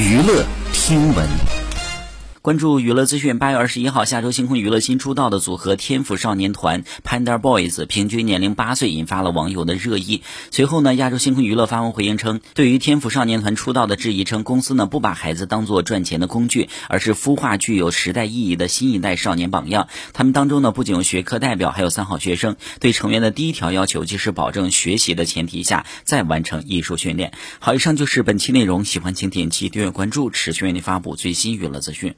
娱乐听闻。关注娱乐资讯，八月二十一号，下周星空娱乐新出道的组合天府少年团 Panda Boys 平均年龄八岁，引发了网友的热议。随后呢，亚洲星空娱乐发文回应称，对于天府少年团出道的质疑，称公司呢不把孩子当做赚钱的工具，而是孵化具有时代意义的新一代少年榜样。他们当中呢不仅有学科代表，还有三好学生。对成员的第一条要求就是保证学习的前提下再完成艺术训练。好，以上就是本期内容，喜欢请点击订阅关注，持续为您发布最新娱乐资讯。